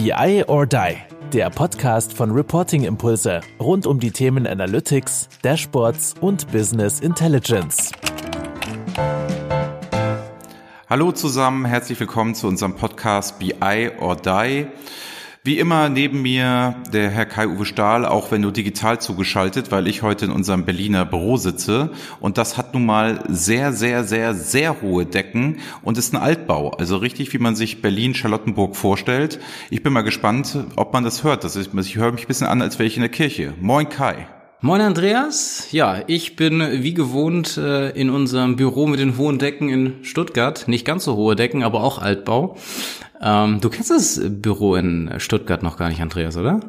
BI or Die, der Podcast von Reporting Impulse rund um die Themen Analytics, Dashboards und Business Intelligence. Hallo zusammen, herzlich willkommen zu unserem Podcast BI or Die. Wie immer neben mir der Herr Kai-Uwe Stahl, auch wenn du digital zugeschaltet, weil ich heute in unserem Berliner Büro sitze. Und das hat nun mal sehr, sehr, sehr, sehr hohe Decken und ist ein Altbau. Also richtig, wie man sich Berlin-Charlottenburg vorstellt. Ich bin mal gespannt, ob man das hört. Das ist, ich höre mich ein bisschen an, als wäre ich in der Kirche. Moin Kai. Moin Andreas, ja, ich bin wie gewohnt äh, in unserem Büro mit den hohen Decken in Stuttgart. Nicht ganz so hohe Decken, aber auch Altbau. Ähm, du kennst das Büro in Stuttgart noch gar nicht, Andreas, oder?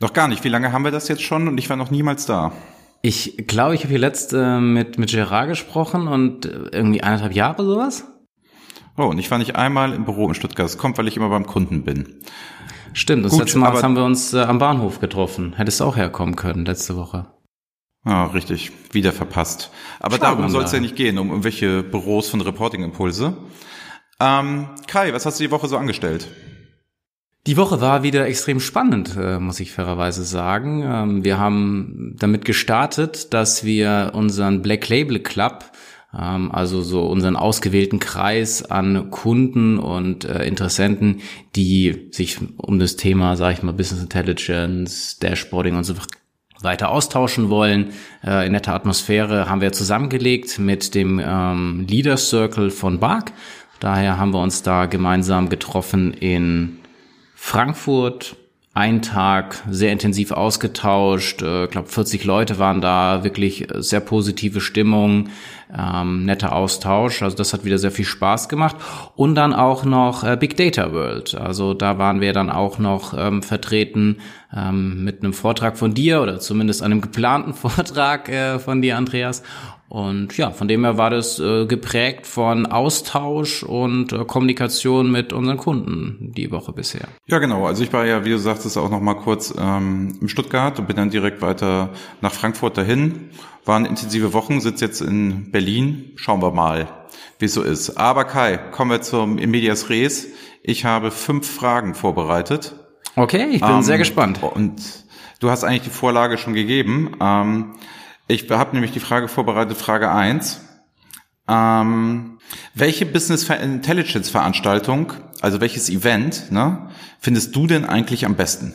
Noch gar nicht. Wie lange haben wir das jetzt schon? Und ich war noch niemals da. Ich glaube, ich habe hier letzt äh, mit, mit Gerard gesprochen und äh, irgendwie eineinhalb Jahre sowas. Oh, und ich war nicht einmal im Büro in Stuttgart. Das kommt, weil ich immer beim Kunden bin. Stimmt, das Gut, letzte Mal haben wir uns äh, am Bahnhof getroffen. Hättest du auch herkommen können letzte Woche. Ah, richtig. Wieder verpasst. Aber Schauen darum soll es ja nicht gehen, um irgendwelche Büros von Reporting Impulse. Ähm, Kai, was hast du die Woche so angestellt? Die Woche war wieder extrem spannend, äh, muss ich fairerweise sagen. Ähm, wir haben damit gestartet, dass wir unseren Black Label Club ähm, also so unseren ausgewählten Kreis an Kunden und äh, Interessenten, die sich um das Thema, sage ich mal, Business Intelligence, Dashboarding und so weiter austauschen wollen. Äh, in netter Atmosphäre haben wir zusammengelegt mit dem ähm, Leader Circle von BARC. Daher haben wir uns da gemeinsam getroffen in Frankfurt, ein Tag sehr intensiv ausgetauscht. Ich äh, glaube, 40 Leute waren da, wirklich sehr positive Stimmung, ähm, netter Austausch. Also das hat wieder sehr viel Spaß gemacht. Und dann auch noch äh, Big Data World. Also da waren wir dann auch noch ähm, vertreten ähm, mit einem Vortrag von dir oder zumindest einem geplanten Vortrag äh, von dir, Andreas. Und ja, von dem her war das äh, geprägt von Austausch und äh, Kommunikation mit unseren Kunden die Woche bisher. Ja, genau. Also ich war ja, wie du sagtest, auch noch mal kurz ähm, in Stuttgart und bin dann direkt weiter nach Frankfurt dahin. Waren intensive Wochen, sitze jetzt in Berlin. Schauen wir mal, wie es so ist. Aber Kai, kommen wir zum Medias Res. Ich habe fünf Fragen vorbereitet. Okay, ich bin ähm, sehr gespannt. Und du hast eigentlich die Vorlage schon gegeben. Ähm, ich habe nämlich die Frage vorbereitet, Frage eins: Ähm, welche Business Intelligence Veranstaltung, also welches Event, ne, findest du denn eigentlich am besten?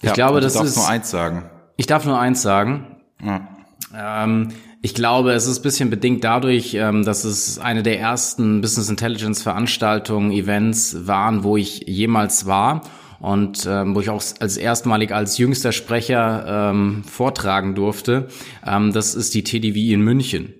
Ich ja, glaube, das ist. Du darfst nur eins sagen. Ich darf nur eins sagen. Ja. Ähm, ich glaube, es ist ein bisschen bedingt dadurch, ähm, dass es eine der ersten Business Intelligence Veranstaltungen, Events waren, wo ich jemals war und ähm, wo ich auch als erstmalig als jüngster Sprecher ähm, vortragen durfte. Ähm, das ist die TDWI in München.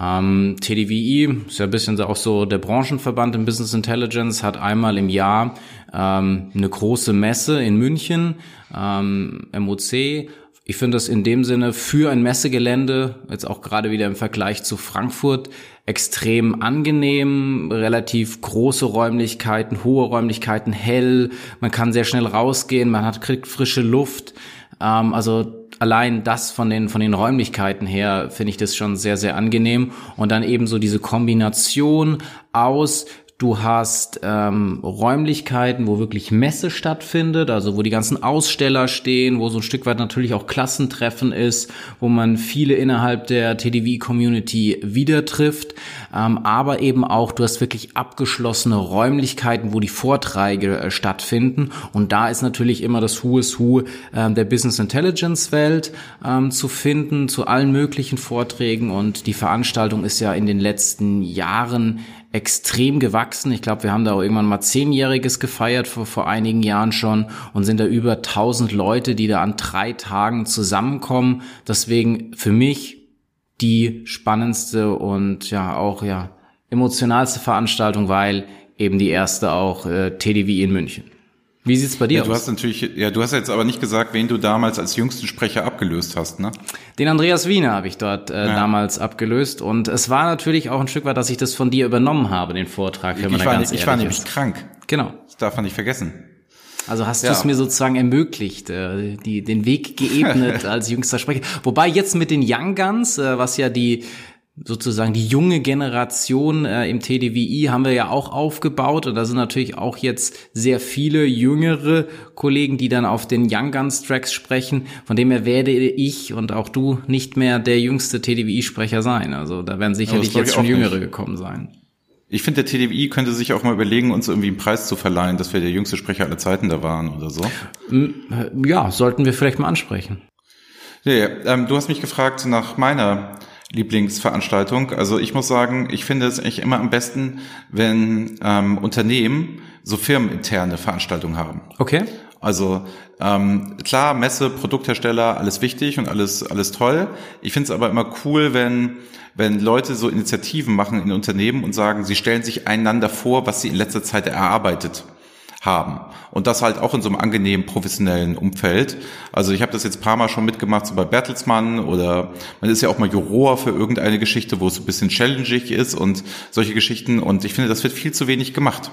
Ähm, TDWI ist ja ein bisschen auch so der Branchenverband im Business Intelligence, hat einmal im Jahr ähm, eine große Messe in München, ähm, MOC, ich finde das in dem Sinne für ein Messegelände, jetzt auch gerade wieder im Vergleich zu Frankfurt, extrem angenehm, relativ große Räumlichkeiten, hohe Räumlichkeiten, hell, man kann sehr schnell rausgehen, man hat kriegt frische Luft. Ähm, also allein das von den von den Räumlichkeiten her finde ich das schon sehr sehr angenehm. Und dann eben so diese Kombination aus Du hast ähm, Räumlichkeiten, wo wirklich Messe stattfindet, also wo die ganzen Aussteller stehen, wo so ein Stück weit natürlich auch Klassentreffen ist, wo man viele innerhalb der TDV-Community wieder trifft, ähm, aber eben auch, du hast wirklich abgeschlossene Räumlichkeiten, wo die Vorträge äh, stattfinden. Und da ist natürlich immer das Who is Who äh, der Business Intelligence Welt ähm, zu finden, zu allen möglichen Vorträgen. Und die Veranstaltung ist ja in den letzten Jahren extrem gewachsen. Ich glaube, wir haben da auch irgendwann mal zehnjähriges gefeiert vor, vor einigen Jahren schon und sind da über 1000 Leute, die da an drei Tagen zusammenkommen. Deswegen für mich die spannendste und ja auch ja emotionalste Veranstaltung, weil eben die erste auch äh, TDW in München. Wie sieht's bei dir ja, aus? Du hast natürlich, ja, du hast jetzt aber nicht gesagt, wen du damals als jüngsten Sprecher abgelöst hast, ne? Den Andreas Wiener habe ich dort äh, ja. damals abgelöst und es war natürlich auch ein Stück weit, dass ich das von dir übernommen habe, den Vortrag. Wenn ich, man war, ganz ich war nämlich krank. Genau. Das darf man nicht vergessen. Also hast ja. du es mir sozusagen ermöglicht, äh, die, den Weg geebnet als jüngster Sprecher. Wobei jetzt mit den Young Guns, äh, was ja die sozusagen die junge Generation äh, im TDWI haben wir ja auch aufgebaut und da sind natürlich auch jetzt sehr viele jüngere Kollegen, die dann auf den Young Guns Tracks sprechen. Von dem her werde ich und auch du nicht mehr der jüngste TDWI-Sprecher sein. Also da werden sicherlich jetzt schon jüngere nicht. gekommen sein. Ich finde, der TDWI könnte sich auch mal überlegen, uns irgendwie einen Preis zu verleihen, dass wir der jüngste Sprecher aller Zeiten da waren oder so. Ja, sollten wir vielleicht mal ansprechen. Ja, ja. Ähm, du hast mich gefragt nach meiner Lieblingsveranstaltung. Also ich muss sagen, ich finde es eigentlich immer am besten, wenn ähm, Unternehmen so firmeninterne Veranstaltungen haben. Okay. Also ähm, klar, Messe, Produkthersteller, alles wichtig und alles alles toll. Ich finde es aber immer cool, wenn wenn Leute so Initiativen machen in Unternehmen und sagen, sie stellen sich einander vor, was sie in letzter Zeit erarbeitet haben. Und das halt auch in so einem angenehmen professionellen Umfeld. Also ich habe das jetzt paar Mal schon mitgemacht, so bei Bertelsmann oder man ist ja auch mal Juror für irgendeine Geschichte, wo es ein bisschen challenging ist und solche Geschichten. Und ich finde, das wird viel zu wenig gemacht.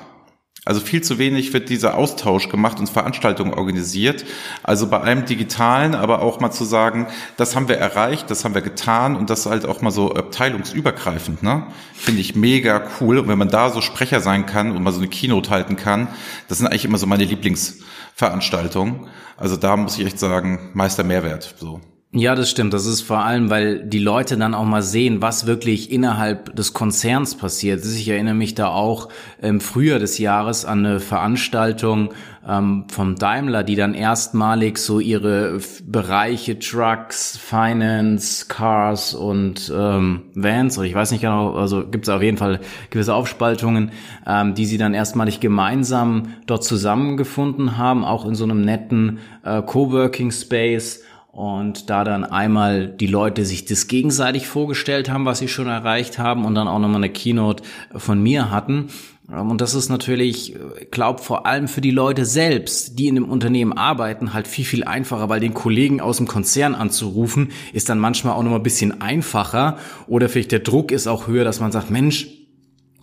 Also viel zu wenig wird dieser Austausch gemacht und Veranstaltungen organisiert. Also bei allem Digitalen, aber auch mal zu sagen, das haben wir erreicht, das haben wir getan und das halt auch mal so abteilungsübergreifend, ne? Finde ich mega cool. Und wenn man da so Sprecher sein kann und mal so eine Keynote halten kann, das sind eigentlich immer so meine Lieblingsveranstaltungen. Also da muss ich echt sagen, Meister Mehrwert, so. Ja, das stimmt. Das ist vor allem, weil die Leute dann auch mal sehen, was wirklich innerhalb des Konzerns passiert. Ich erinnere mich da auch im Frühjahr des Jahres an eine Veranstaltung ähm, vom Daimler, die dann erstmalig so ihre Bereiche Trucks, Finance, Cars und ähm, Vans, oder ich weiß nicht genau, also gibt es auf jeden Fall gewisse Aufspaltungen, ähm, die sie dann erstmalig gemeinsam dort zusammengefunden haben, auch in so einem netten äh, Coworking Space und da dann einmal die Leute sich das gegenseitig vorgestellt haben, was sie schon erreicht haben und dann auch nochmal eine Keynote von mir hatten. Ähm, und das ist natürlich, ich glaube, vor allem für die Leute selbst, die in dem Unternehmen arbeiten, halt viel, viel einfacher, weil den Kollegen aus dem Konzern anzurufen, ist dann manchmal auch nochmal ein bisschen einfacher. Oder vielleicht der Druck ist auch höher, dass man sagt, Mensch,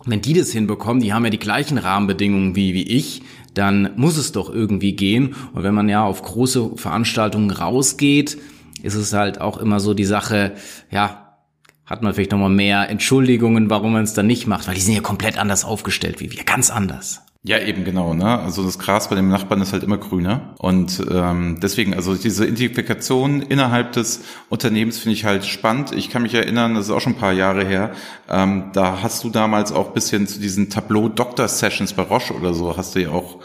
wenn die das hinbekommen, die haben ja die gleichen Rahmenbedingungen wie, wie ich, dann muss es doch irgendwie gehen. Und wenn man ja auf große Veranstaltungen rausgeht, ist es halt auch immer so die Sache, ja, hat man vielleicht nochmal mehr Entschuldigungen, warum man es dann nicht macht, weil die sind ja komplett anders aufgestellt wie wir, ganz anders. Ja, eben genau. Ne? Also das Gras bei dem Nachbarn ist halt immer grüner. Und ähm, deswegen, also diese Identifikation innerhalb des Unternehmens finde ich halt spannend. Ich kann mich erinnern, das ist auch schon ein paar Jahre her, ähm, da hast du damals auch bisschen zu diesen Tableau-Doctor-Sessions bei Roche oder so, hast du ja auch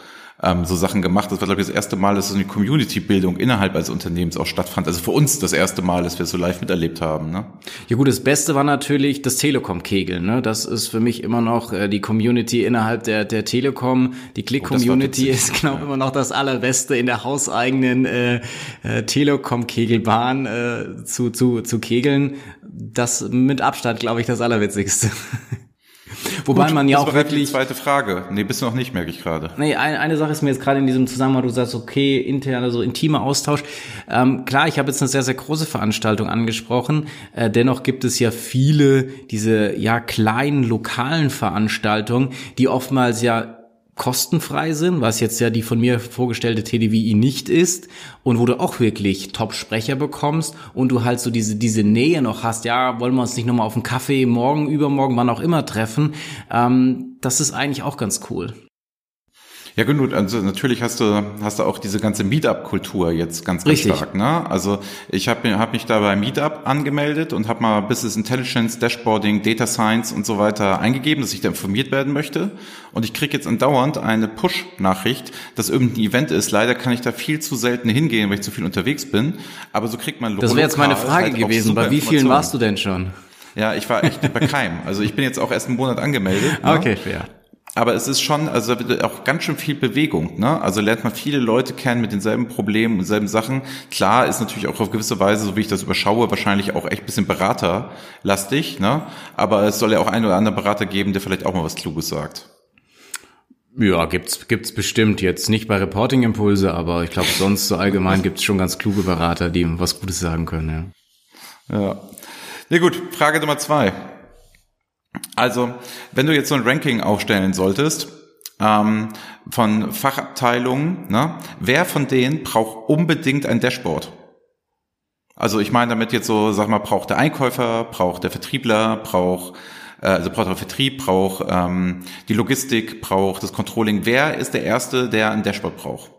ähm, so Sachen gemacht. Das war, glaube ich, das erste Mal, dass so eine Community-Bildung innerhalb eines Unternehmens auch stattfand. Also für uns das erste Mal, dass wir so live miterlebt haben. Ne? Ja gut, das Beste war natürlich das Telekom-Kegeln. Ne? Das ist für mich immer noch äh, die Community innerhalb der, der Telekom. Die Click-Community oh, ist genau ja. immer noch das Allerbeste in der hauseigenen äh, äh, Telekom-Kegelbahn äh, zu, zu, zu kegeln. Das mit Abstand, glaube ich, das Allerwitzigste. Wobei Gut, man ja auch wirklich. Die zweite Frage. Nee, bist du noch nicht, merke ich gerade. Nee, eine, eine Sache ist mir jetzt gerade in diesem Zusammenhang, du sagst, okay, interner, so intimer Austausch. Ähm, klar, ich habe jetzt eine sehr, sehr große Veranstaltung angesprochen. Äh, dennoch gibt es ja viele diese, ja, kleinen, lokalen Veranstaltungen, die oftmals ja kostenfrei sind, was jetzt ja die von mir vorgestellte TDWI nicht ist und wo du auch wirklich Top-Sprecher bekommst und du halt so diese, diese Nähe noch hast, ja, wollen wir uns nicht nochmal auf einen Kaffee morgen, übermorgen, wann auch immer treffen, ähm, das ist eigentlich auch ganz cool. Ja gut, also natürlich hast du hast du auch diese ganze Meetup-Kultur jetzt ganz, ganz Richtig. stark. Ne? Also ich habe hab mich da bei Meetup angemeldet und habe mal Business Intelligence, Dashboarding, Data Science und so weiter eingegeben, dass ich da informiert werden möchte. Und ich kriege jetzt andauernd eine Push-Nachricht, dass irgendein Event ist. Leider kann ich da viel zu selten hingehen, weil ich zu viel unterwegs bin. Aber so kriegt man Das wäre jetzt meine Frage halt gewesen. Bei wie vielen warst du denn schon? Ja, ich war echt bei keinem. Also ich bin jetzt auch erst einen Monat angemeldet. Ne? Okay, fair. Aber es ist schon, also da wird auch ganz schön viel Bewegung. Ne? Also lernt man viele Leute kennen mit denselben Problemen und selben Sachen. Klar ist natürlich auch auf gewisse Weise, so wie ich das überschaue, wahrscheinlich auch echt bisschen beraterlastig. Ne? Aber es soll ja auch einen oder anderen Berater geben, der vielleicht auch mal was Kluges sagt. Ja, gibt's gibt's bestimmt jetzt nicht bei Reporting Impulse, aber ich glaube sonst so allgemein gibt's schon ganz kluge Berater, die was Gutes sagen können. Ja. Ja. Na nee, gut, Frage Nummer zwei. Also, wenn du jetzt so ein Ranking aufstellen solltest, ähm, von Fachabteilungen, ne, wer von denen braucht unbedingt ein Dashboard? Also ich meine damit jetzt so, sag mal, braucht der Einkäufer, braucht der Vertriebler, braucht äh, also braucht der Vertrieb, braucht ähm, die Logistik, braucht das Controlling. Wer ist der Erste, der ein Dashboard braucht?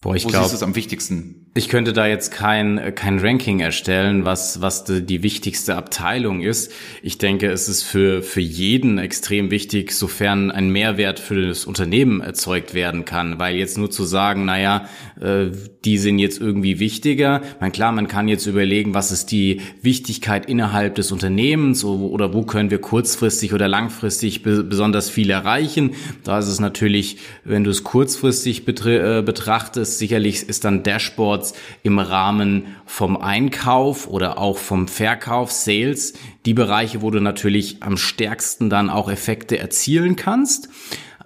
Boah, ich Wo glaub, siehst du es am wichtigsten? Ich könnte da jetzt kein, kein Ranking erstellen, was, was die, die wichtigste Abteilung ist. Ich denke, es ist für, für jeden extrem wichtig, sofern ein Mehrwert für das Unternehmen erzeugt werden kann. Weil jetzt nur zu sagen, naja, äh, die sind jetzt irgendwie wichtiger. Man, klar, man kann jetzt überlegen, was ist die Wichtigkeit innerhalb des Unternehmens oder wo können wir kurzfristig oder langfristig besonders viel erreichen. Da ist es natürlich, wenn du es kurzfristig äh, betrachtest, sicherlich ist dann Dashboards im Rahmen vom Einkauf oder auch vom Verkauf, Sales, die Bereiche, wo du natürlich am stärksten dann auch Effekte erzielen kannst.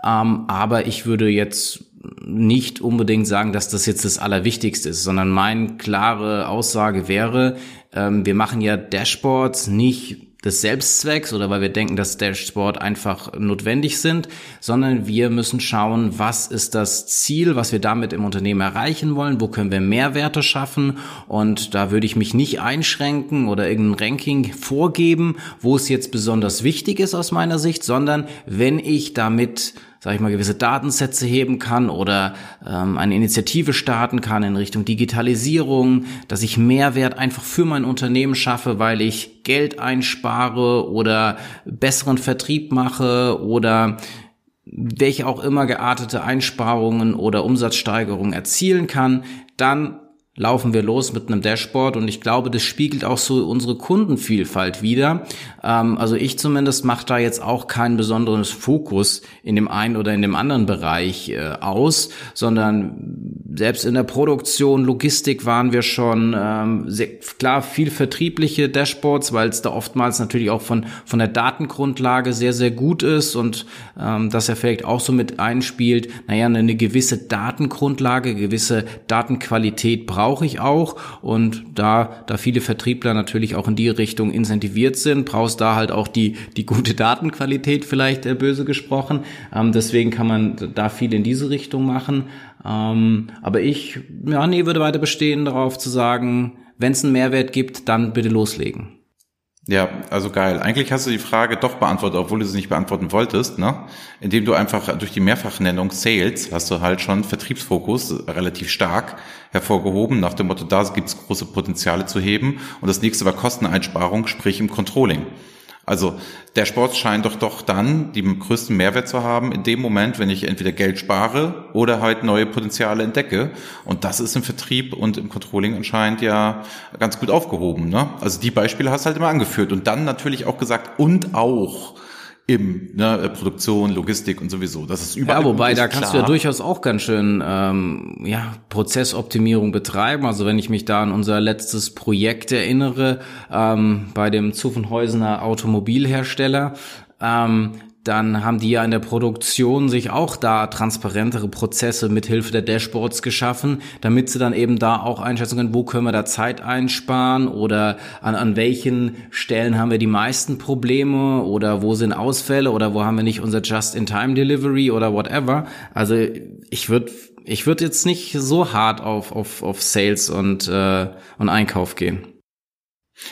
Ähm, aber ich würde jetzt nicht unbedingt sagen, dass das jetzt das Allerwichtigste ist, sondern meine klare Aussage wäre, ähm, wir machen ja Dashboards nicht des Selbstzwecks oder weil wir denken, dass Dashboard einfach notwendig sind, sondern wir müssen schauen, was ist das Ziel, was wir damit im Unternehmen erreichen wollen, wo können wir Mehrwerte schaffen. Und da würde ich mich nicht einschränken oder irgendein Ranking vorgeben, wo es jetzt besonders wichtig ist aus meiner Sicht, sondern wenn ich damit sage ich mal, gewisse Datensätze heben kann oder ähm, eine Initiative starten kann in Richtung Digitalisierung, dass ich Mehrwert einfach für mein Unternehmen schaffe, weil ich Geld einspare oder besseren Vertrieb mache oder welche auch immer geartete Einsparungen oder Umsatzsteigerungen erzielen kann, dann laufen wir los mit einem Dashboard und ich glaube, das spiegelt auch so unsere Kundenvielfalt wieder. Ähm, also ich zumindest mache da jetzt auch keinen besonderen Fokus in dem einen oder in dem anderen Bereich äh, aus, sondern selbst in der Produktion, Logistik waren wir schon ähm, sehr, klar viel vertriebliche Dashboards, weil es da oftmals natürlich auch von von der Datengrundlage sehr sehr gut ist und ähm, das ja vielleicht auch so mit einspielt. Naja, eine gewisse Datengrundlage, gewisse Datenqualität braucht brauche ich auch. Und da, da viele Vertriebler natürlich auch in die Richtung incentiviert sind, brauchst da halt auch die, die gute Datenqualität vielleicht äh, böse gesprochen. Ähm, deswegen kann man da viel in diese Richtung machen. Ähm, aber ich, ja, nee, würde weiter bestehen darauf zu sagen, wenn es einen Mehrwert gibt, dann bitte loslegen. Ja, also geil. Eigentlich hast du die Frage doch beantwortet, obwohl du sie nicht beantworten wolltest, ne? Indem du einfach durch die Mehrfachnennung Sales hast du halt schon Vertriebsfokus relativ stark hervorgehoben, nach dem Motto, da gibt es große Potenziale zu heben. Und das nächste war Kosteneinsparung, sprich im Controlling. Also der Sport scheint doch doch dann den größten Mehrwert zu haben in dem Moment, wenn ich entweder Geld spare oder halt neue Potenziale entdecke. Und das ist im Vertrieb und im Controlling anscheinend ja ganz gut aufgehoben. Ne? Also die Beispiele hast du halt immer angeführt und dann natürlich auch gesagt und auch im ne, Produktion, Logistik und sowieso. Das ist überall. Ja, wobei da kannst klar. du ja durchaus auch ganz schön ähm, ja Prozessoptimierung betreiben. Also wenn ich mich da an unser letztes Projekt erinnere ähm, bei dem Zuffenhäusener Automobilhersteller, ähm, dann haben die ja in der Produktion sich auch da transparentere Prozesse mithilfe der Dashboards geschaffen, damit sie dann eben da auch einschätzen können, wo können wir da Zeit einsparen oder an, an welchen Stellen haben wir die meisten Probleme oder wo sind Ausfälle oder wo haben wir nicht unser Just-in-Time-Delivery oder whatever. Also ich würde ich würde jetzt nicht so hart auf, auf, auf Sales und, äh, und Einkauf gehen.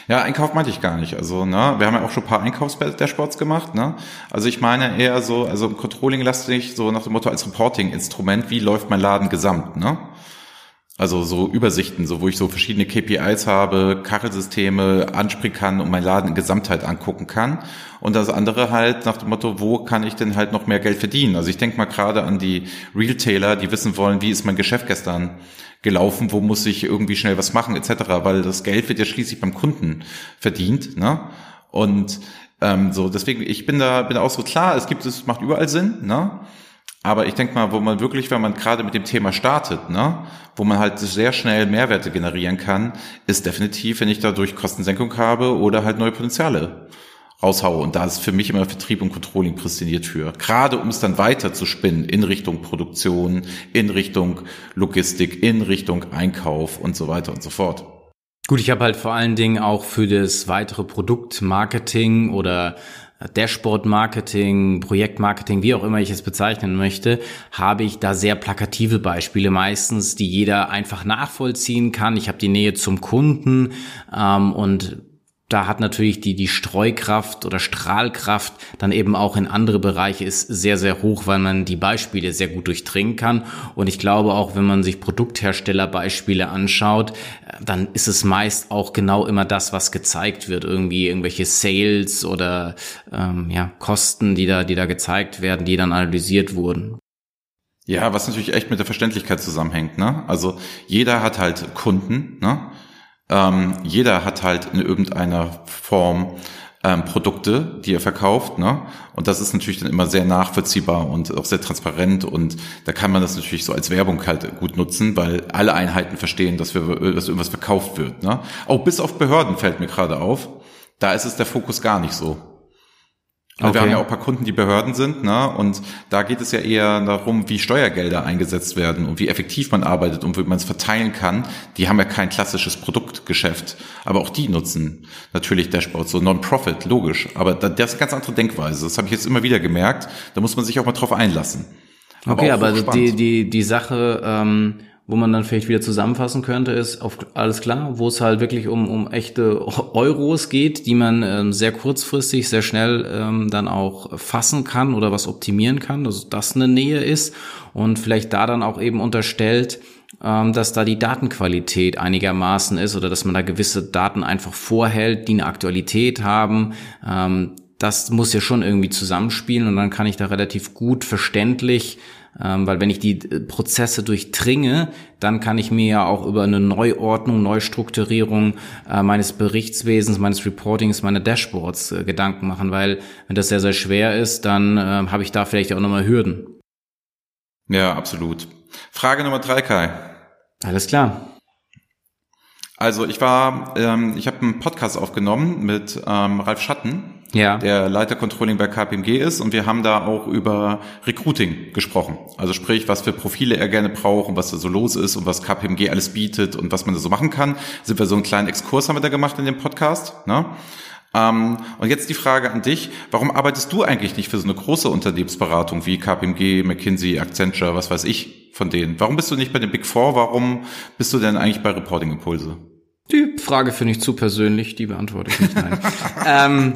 Ja, Einkauf meinte ich gar nicht. Also, ne, wir haben ja auch schon ein paar Einkaufs-Dashboards gemacht, ne? Also ich meine eher so, also im Controlling lastig, so nach dem Motto als Reporting-Instrument, wie läuft mein Laden gesamt, ne? Also so Übersichten, so wo ich so verschiedene KPIs habe, Kachelsysteme ansprechen kann und mein Laden in Gesamtheit angucken kann. Und das andere halt nach dem Motto, wo kann ich denn halt noch mehr Geld verdienen? Also ich denke mal gerade an die Retailer, die wissen wollen, wie ist mein Geschäft gestern gelaufen, wo muss ich irgendwie schnell was machen, etc. Weil das Geld wird ja schließlich beim Kunden verdient. Ne? Und ähm, so, deswegen, ich bin da, bin auch so klar, es gibt, es macht überall Sinn, ne? Aber ich denke mal, wo man wirklich, wenn man gerade mit dem Thema startet, ne, wo man halt sehr schnell Mehrwerte generieren kann, ist definitiv, wenn ich dadurch Kostensenkung habe oder halt neue Potenziale raushaue. Und da ist für mich immer Vertrieb und Controlling prädestiniert für. Gerade um es dann weiter zu spinnen in Richtung Produktion, in Richtung Logistik, in Richtung Einkauf und so weiter und so fort. Gut, ich habe halt vor allen Dingen auch für das weitere Produktmarketing oder Dashboard-Marketing, Projektmarketing, wie auch immer ich es bezeichnen möchte, habe ich da sehr plakative Beispiele meistens, die jeder einfach nachvollziehen kann. Ich habe die Nähe zum Kunden ähm, und da hat natürlich die, die Streukraft oder Strahlkraft dann eben auch in andere Bereiche ist sehr, sehr hoch, weil man die Beispiele sehr gut durchdringen kann. Und ich glaube auch, wenn man sich Produktherstellerbeispiele anschaut, dann ist es meist auch genau immer das, was gezeigt wird. Irgendwie irgendwelche Sales oder ähm, ja, Kosten, die da, die da gezeigt werden, die dann analysiert wurden. Ja, was natürlich echt mit der Verständlichkeit zusammenhängt. Ne? Also jeder hat halt Kunden, ne? Ähm, jeder hat halt in irgendeiner Form ähm, Produkte, die er verkauft, ne? Und das ist natürlich dann immer sehr nachvollziehbar und auch sehr transparent und da kann man das natürlich so als Werbung halt gut nutzen, weil alle Einheiten verstehen, dass wir, dass irgendwas verkauft wird, ne? Auch bis auf Behörden fällt mir gerade auf. Da ist es der Fokus gar nicht so. Okay. Wir haben ja auch ein paar Kunden, die Behörden sind, ne? Und da geht es ja eher darum, wie Steuergelder eingesetzt werden und wie effektiv man arbeitet und wie man es verteilen kann. Die haben ja kein klassisches Produktgeschäft, aber auch die nutzen natürlich Dashboards, so Non-Profit, logisch. Aber das ist eine ganz andere Denkweise. Das habe ich jetzt immer wieder gemerkt. Da muss man sich auch mal drauf einlassen. Aber okay, aber die, die, die Sache, ähm wo man dann vielleicht wieder zusammenfassen könnte, ist auf alles klar, wo es halt wirklich um, um echte Euros geht, die man ähm, sehr kurzfristig, sehr schnell ähm, dann auch fassen kann oder was optimieren kann, dass das eine Nähe ist und vielleicht da dann auch eben unterstellt, ähm, dass da die Datenqualität einigermaßen ist oder dass man da gewisse Daten einfach vorhält, die eine Aktualität haben. Ähm, das muss ja schon irgendwie zusammenspielen und dann kann ich da relativ gut verständlich ähm, weil wenn ich die äh, Prozesse durchdringe, dann kann ich mir ja auch über eine Neuordnung, Neustrukturierung äh, meines Berichtswesens, meines Reportings, meiner Dashboards äh, Gedanken machen, weil wenn das sehr, sehr schwer ist, dann äh, habe ich da vielleicht auch nochmal Hürden. Ja, absolut. Frage Nummer drei, Kai. Alles klar. Also ich war, ähm, ich habe einen Podcast aufgenommen mit ähm, Ralf Schatten ja. der Leiter Controlling bei KPMG ist und wir haben da auch über Recruiting gesprochen. Also sprich, was für Profile er gerne braucht und was da so los ist und was KPMG alles bietet und was man da so machen kann. Sind wir so einen kleinen Exkurs haben wir da gemacht in dem Podcast. Ne? Ähm, und jetzt die Frage an dich, warum arbeitest du eigentlich nicht für so eine große Unternehmensberatung wie KPMG, McKinsey, Accenture, was weiß ich von denen? Warum bist du nicht bei den Big Four? Warum bist du denn eigentlich bei Reporting Impulse? Die Frage finde ich zu persönlich, die beantworte ich nicht. Nein. ähm,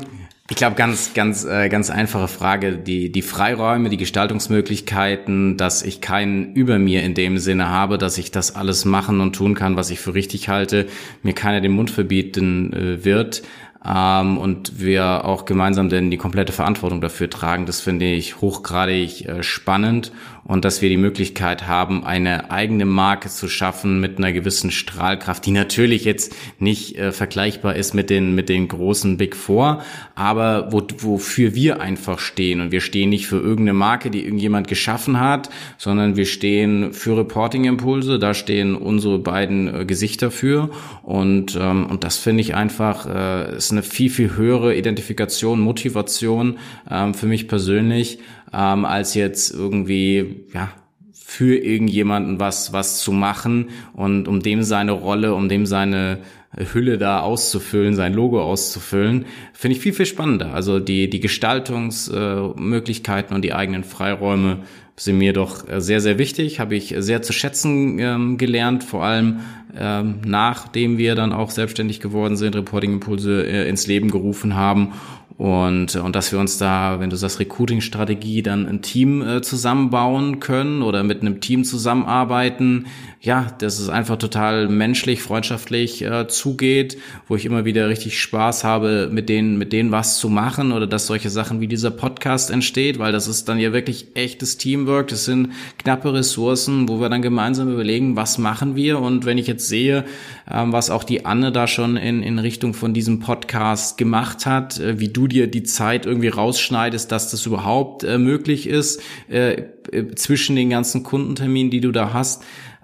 ich glaube, ganz, ganz, äh, ganz einfache Frage. Die, die Freiräume, die Gestaltungsmöglichkeiten, dass ich keinen über mir in dem Sinne habe, dass ich das alles machen und tun kann, was ich für richtig halte, mir keiner den Mund verbieten äh, wird ähm, und wir auch gemeinsam denn die komplette Verantwortung dafür tragen. Das finde ich hochgradig äh, spannend und dass wir die Möglichkeit haben, eine eigene Marke zu schaffen mit einer gewissen Strahlkraft, die natürlich jetzt nicht äh, vergleichbar ist mit den mit den großen Big Four, aber wo, wofür wir einfach stehen und wir stehen nicht für irgendeine Marke, die irgendjemand geschaffen hat, sondern wir stehen für Reporting Impulse. Da stehen unsere beiden äh, Gesichter für und ähm, und das finde ich einfach äh, ist eine viel viel höhere Identifikation, Motivation ähm, für mich persönlich ähm, als jetzt irgendwie, ja, für irgendjemanden was, was zu machen und um dem seine Rolle, um dem seine Hülle da auszufüllen, sein Logo auszufüllen, finde ich viel, viel spannender. Also die, die Gestaltungsmöglichkeiten äh, und die eigenen Freiräume sind mir doch sehr, sehr wichtig, habe ich sehr zu schätzen ähm, gelernt, vor allem ähm, nachdem wir dann auch selbstständig geworden sind, Reporting Impulse äh, ins Leben gerufen haben und, und dass wir uns da, wenn du sagst Recruiting-Strategie, dann ein Team äh, zusammenbauen können oder mit einem Team zusammenarbeiten, ja, dass es einfach total menschlich, freundschaftlich äh, zugeht, wo ich immer wieder richtig Spaß habe, mit denen, mit denen was zu machen oder dass solche Sachen wie dieser Podcast entsteht, weil das ist dann ja wirklich echtes Teamwork. Das sind knappe Ressourcen, wo wir dann gemeinsam überlegen, was machen wir. Und wenn ich jetzt sehe, ähm, was auch die Anne da schon in, in Richtung von diesem Podcast gemacht hat, äh, wie du dir die Zeit irgendwie rausschneidest, dass das überhaupt äh, möglich ist, äh, äh zwischen den ganzen Kundenterminen, die du da hast,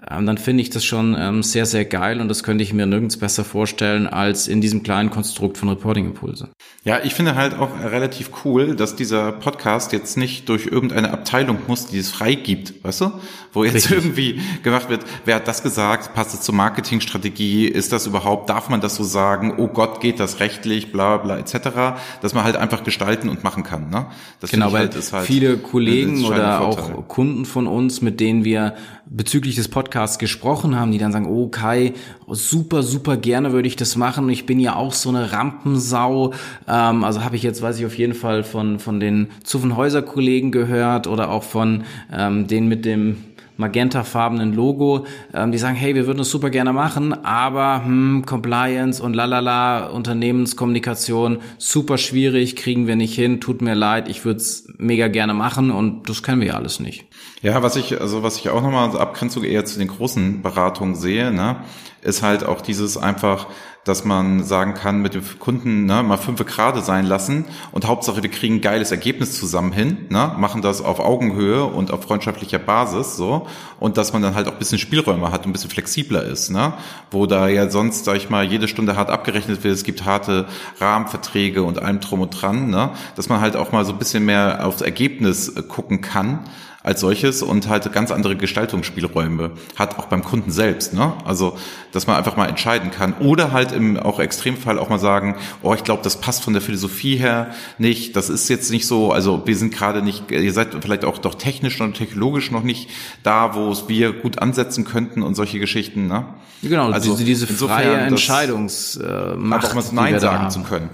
ähm, dann finde ich das schon ähm, sehr, sehr geil und das könnte ich mir nirgends besser vorstellen als in diesem kleinen Konstrukt von Reporting Impulse. Ja, ich finde halt auch relativ cool, dass dieser Podcast jetzt nicht durch irgendeine Abteilung muss, die es freigibt, weißt du? Wo jetzt Richtig. irgendwie gemacht wird, wer hat das gesagt, passt es zur Marketingstrategie, ist das überhaupt, darf man das so sagen, oh Gott, geht das rechtlich, bla bla etc., dass man halt einfach gestalten und machen kann. Ne? Das genau, weil halt, halt viele Kollegen oder auch Kunden von uns, mit denen wir bezüglich des Podcasts gesprochen haben, die dann sagen, oh Kai, super, super gerne würde ich das machen. Ich bin ja auch so eine Rampensau. Ähm, also habe ich jetzt, weiß ich auf jeden Fall von, von den Zuffenhäuser-Kollegen gehört oder auch von ähm, denen mit dem magentafarbenen Logo, ähm, die sagen, hey, wir würden das super gerne machen, aber hm, Compliance und lalala, Unternehmenskommunikation, super schwierig, kriegen wir nicht hin, tut mir leid, ich würde es mega gerne machen und das können wir ja alles nicht. Ja, was ich, also was ich auch nochmal Abgrenzung eher zu den großen Beratungen sehe, ne, ist halt auch dieses einfach, dass man sagen kann, mit dem Kunden ne, mal fünf Grade sein lassen und Hauptsache wir kriegen ein geiles Ergebnis zusammen hin, ne, machen das auf Augenhöhe und auf freundschaftlicher Basis so. Und dass man dann halt auch ein bisschen Spielräume hat und ein bisschen flexibler ist, ne, wo da ja sonst, sag ich mal, jede Stunde hart abgerechnet wird, es gibt harte Rahmenverträge und allem drum und dran, ne, dass man halt auch mal so ein bisschen mehr aufs Ergebnis gucken kann als solches und halt ganz andere Gestaltungsspielräume hat, auch beim Kunden selbst. Ne? Also, dass man einfach mal entscheiden kann. Oder halt im auch Extremfall auch mal sagen, oh, ich glaube, das passt von der Philosophie her nicht. Das ist jetzt nicht so, also wir sind gerade nicht, ihr seid vielleicht auch doch technisch und technologisch noch nicht da, wo es wir gut ansetzen könnten und solche Geschichten. Ne? Genau, also diese, diese freie Entscheidungsmacht. Aber auch mal Nein sagen zu können.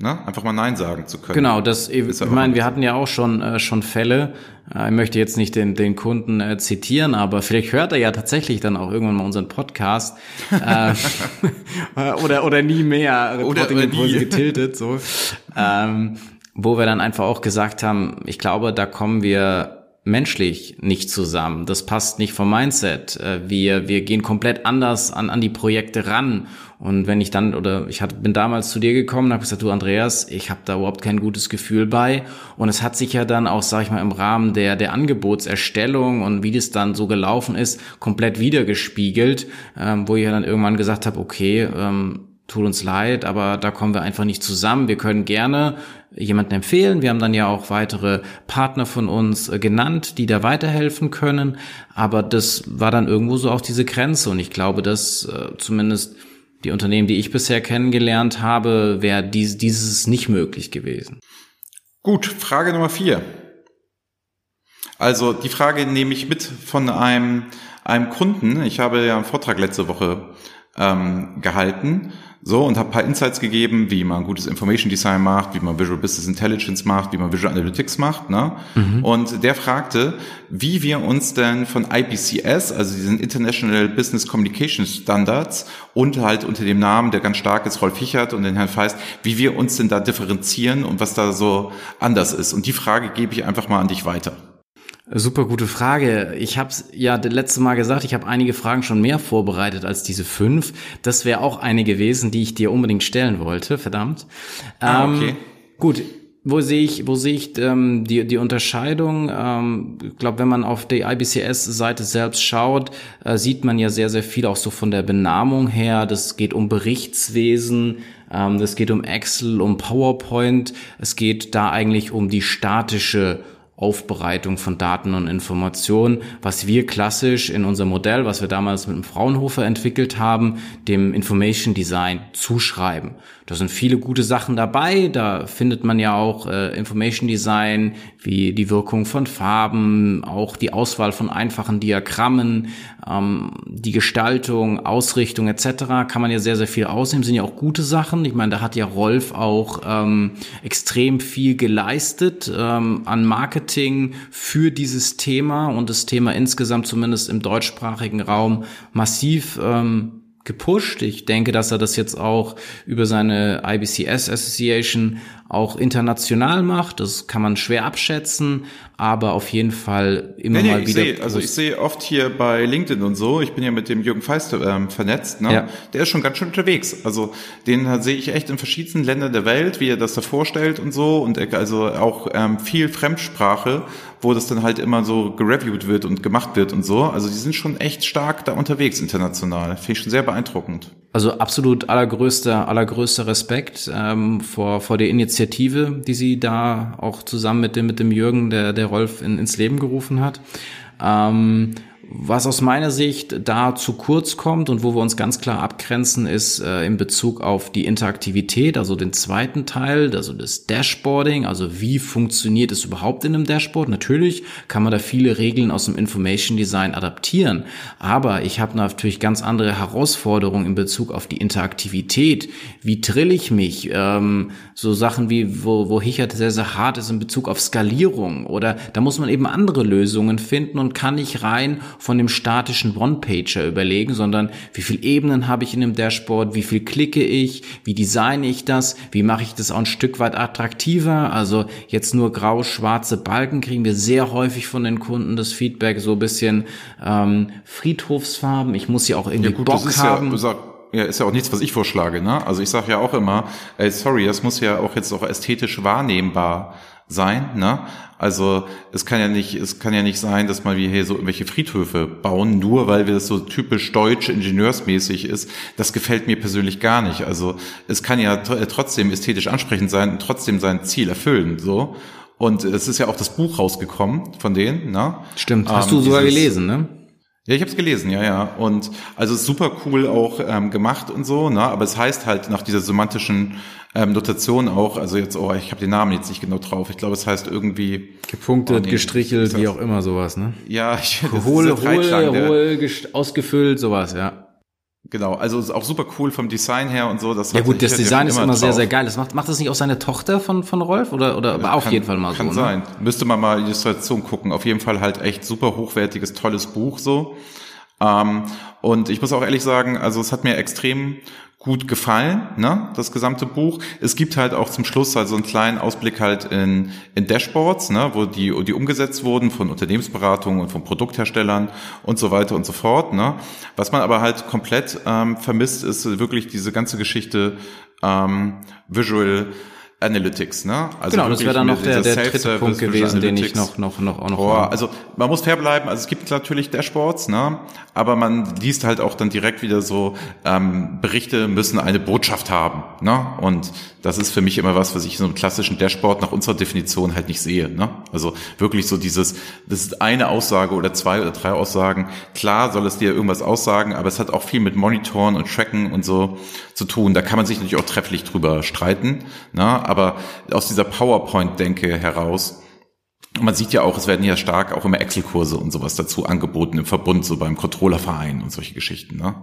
Ne? Einfach mal Nein sagen zu können. Genau, das, ich meine, wir hatten ja auch schon, äh, schon Fälle, äh, ich möchte jetzt nicht den, den Kunden äh, zitieren, aber vielleicht hört er ja tatsächlich dann auch irgendwann mal unseren Podcast äh, oder, oder nie mehr Reporting oder, oder nie. getiltet, so. ähm, wo wir dann einfach auch gesagt haben, ich glaube, da kommen wir menschlich nicht zusammen. Das passt nicht vom Mindset. Äh, wir, wir gehen komplett anders an, an die Projekte ran. Und wenn ich dann, oder ich hat, bin damals zu dir gekommen und habe gesagt, du Andreas, ich habe da überhaupt kein gutes Gefühl bei. Und es hat sich ja dann auch, sag ich mal, im Rahmen der, der Angebotserstellung und wie das dann so gelaufen ist, komplett wiedergespiegelt, ähm, wo ich ja dann irgendwann gesagt habe, okay, ähm, tut uns leid, aber da kommen wir einfach nicht zusammen. Wir können gerne jemanden empfehlen. Wir haben dann ja auch weitere Partner von uns äh, genannt, die da weiterhelfen können. Aber das war dann irgendwo so auch diese Grenze. Und ich glaube, dass äh, zumindest die Unternehmen, die ich bisher kennengelernt habe, wäre dies, dieses nicht möglich gewesen. Gut, Frage Nummer vier. Also die Frage nehme ich mit von einem, einem Kunden. Ich habe ja einen Vortrag letzte Woche ähm, gehalten so, und habe paar Insights gegeben, wie man gutes Information Design macht, wie man Visual Business Intelligence macht, wie man Visual Analytics macht. Ne? Mhm. Und der fragte, wie wir uns denn von IBCS, also diesen International Business Communication Standards, und halt unter dem Namen, der ganz stark ist, Rolf Fichert und den Herrn Feist, wie wir uns denn da differenzieren und was da so anders ist. Und die Frage gebe ich einfach mal an dich weiter. Super gute Frage. Ich habe ja das letzte Mal gesagt, ich habe einige Fragen schon mehr vorbereitet als diese fünf. Das wäre auch eine gewesen, die ich dir unbedingt stellen wollte. Verdammt. Ah, ähm, okay. gut. Wo sehe ich, wo sehe ich ähm, die, die Unterscheidung? Ähm, ich glaube, wenn man auf die IBCS-Seite selbst schaut, äh, sieht man ja sehr, sehr viel auch so von der Benamung her. Das geht um Berichtswesen, ähm, das geht um Excel, um PowerPoint. Es geht da eigentlich um die statische Aufbereitung von Daten und Informationen, was wir klassisch in unserem Modell, was wir damals mit dem Fraunhofer entwickelt haben, dem Information Design zuschreiben. Da sind viele gute Sachen dabei. Da findet man ja auch äh, Information Design, wie die Wirkung von Farben, auch die Auswahl von einfachen Diagrammen, ähm, die Gestaltung, Ausrichtung etc. Kann man ja sehr, sehr viel ausnehmen. Sind ja auch gute Sachen. Ich meine, da hat ja Rolf auch ähm, extrem viel geleistet ähm, an Marketing für dieses Thema und das Thema insgesamt zumindest im deutschsprachigen Raum massiv ähm, gepusht. Ich denke, dass er das jetzt auch über seine IBCS Association auch international macht. Das kann man schwer abschätzen. aber auf jeden Fall immer nee, nee, mal wieder. Seh, also ich sehe oft hier bei LinkedIn und so, ich bin ja mit dem Jürgen Feist ähm, vernetzt, ne? Ja. der ist schon ganz schön unterwegs. Also den sehe ich echt in verschiedensten Ländern der Welt, wie er das da vorstellt und so und also auch ähm, viel Fremdsprache, wo das dann halt immer so gereviewt wird und gemacht wird und so. Also die sind schon echt stark da unterwegs international. Finde ich schon sehr beeindruckend. Also absolut allergrößter, allergrößter Respekt ähm, vor, vor der Initiative, die sie da auch zusammen mit dem, mit dem Jürgen, der, der Rolf in, ins Leben gerufen hat. Ähm, was aus meiner Sicht da zu kurz kommt und wo wir uns ganz klar abgrenzen, ist äh, in Bezug auf die Interaktivität, also den zweiten Teil, also das Dashboarding, also wie funktioniert es überhaupt in einem Dashboard? Natürlich kann man da viele Regeln aus dem Information Design adaptieren, aber ich habe natürlich ganz andere Herausforderungen in Bezug auf die Interaktivität. Wie trill ich mich? Ähm, so Sachen wie, wo, wo Hichert sehr, sehr hart ist in Bezug auf Skalierung oder da muss man eben andere Lösungen finden und kann nicht rein von dem statischen One-Pager überlegen, sondern wie viel Ebenen habe ich in dem Dashboard, wie viel klicke ich, wie designe ich das, wie mache ich das auch ein Stück weit attraktiver. Also jetzt nur grau-schwarze Balken kriegen wir sehr häufig von den Kunden das Feedback, so ein bisschen ähm, Friedhofsfarben. Ich muss ja auch irgendwie ja, gut, Bock haben. Ja, ja, ist ja auch nichts, was ich vorschlage, ne? Also ich sage ja auch immer, ey, sorry, das muss ja auch jetzt auch ästhetisch wahrnehmbar sein, ne? Also es kann ja nicht, es kann ja nicht sein, dass man wie hier so irgendwelche Friedhöfe bauen, nur weil wir das so typisch deutsch ingenieursmäßig ist. Das gefällt mir persönlich gar nicht. Also es kann ja trotzdem ästhetisch ansprechend sein und trotzdem sein Ziel erfüllen, so. Und es ist ja auch das Buch rausgekommen von denen, ne? Stimmt. Hast ähm, du sogar gelesen, ne? Ja, ich habe es gelesen, ja, ja. Und also super cool auch ähm, gemacht und so, ne? Aber es heißt halt nach dieser semantischen ähm, Notation auch, also jetzt, oh, ich habe den Namen jetzt nicht genau drauf. Ich glaube, es heißt irgendwie gepunktet, oh, nee, gestrichelt, wie auch immer sowas, ne? Ja, ich hol, hol, hol, ausgefüllt, sowas, ja. Genau, also ist auch super cool vom Design her und so. Das ja gut, das Design ist immer, immer sehr, sehr geil. Das macht, macht das nicht auch seine Tochter von, von Rolf oder, oder war auf jeden Fall mal kann so? Kann ne? sein. Müsste man mal Illustration gucken. Auf jeden Fall halt echt super hochwertiges, tolles Buch so. Ähm, und ich muss auch ehrlich sagen, also es hat mir extrem gut gefallen, ne, das gesamte Buch. Es gibt halt auch zum Schluss halt so einen kleinen Ausblick halt in, in Dashboards, ne, wo die, die umgesetzt wurden von Unternehmensberatungen und von Produktherstellern und so weiter und so fort. Ne. Was man aber halt komplett ähm, vermisst, ist wirklich diese ganze Geschichte ähm, Visual Analytics, ne? Also genau, das wäre dann noch der, der dritte Punkt gewesen, den ich noch, noch, noch, auch noch. Oh, also man muss fair bleiben. Also es gibt natürlich Dashboards, ne? Aber man liest halt auch dann direkt wieder so ähm, Berichte müssen eine Botschaft haben, ne? Und das ist für mich immer was, was ich in so einem klassischen Dashboard nach unserer Definition halt nicht sehe, ne? Also wirklich so dieses, das ist eine Aussage oder zwei oder drei Aussagen. Klar soll es dir irgendwas aussagen, aber es hat auch viel mit Monitoren und Tracken und so zu tun. Da kann man sich natürlich auch trefflich drüber streiten, ne? Aber aus dieser PowerPoint-Denke heraus, man sieht ja auch, es werden ja stark auch immer Excel-Kurse und sowas dazu angeboten im Verbund, so beim Controllerverein und solche Geschichten, ne?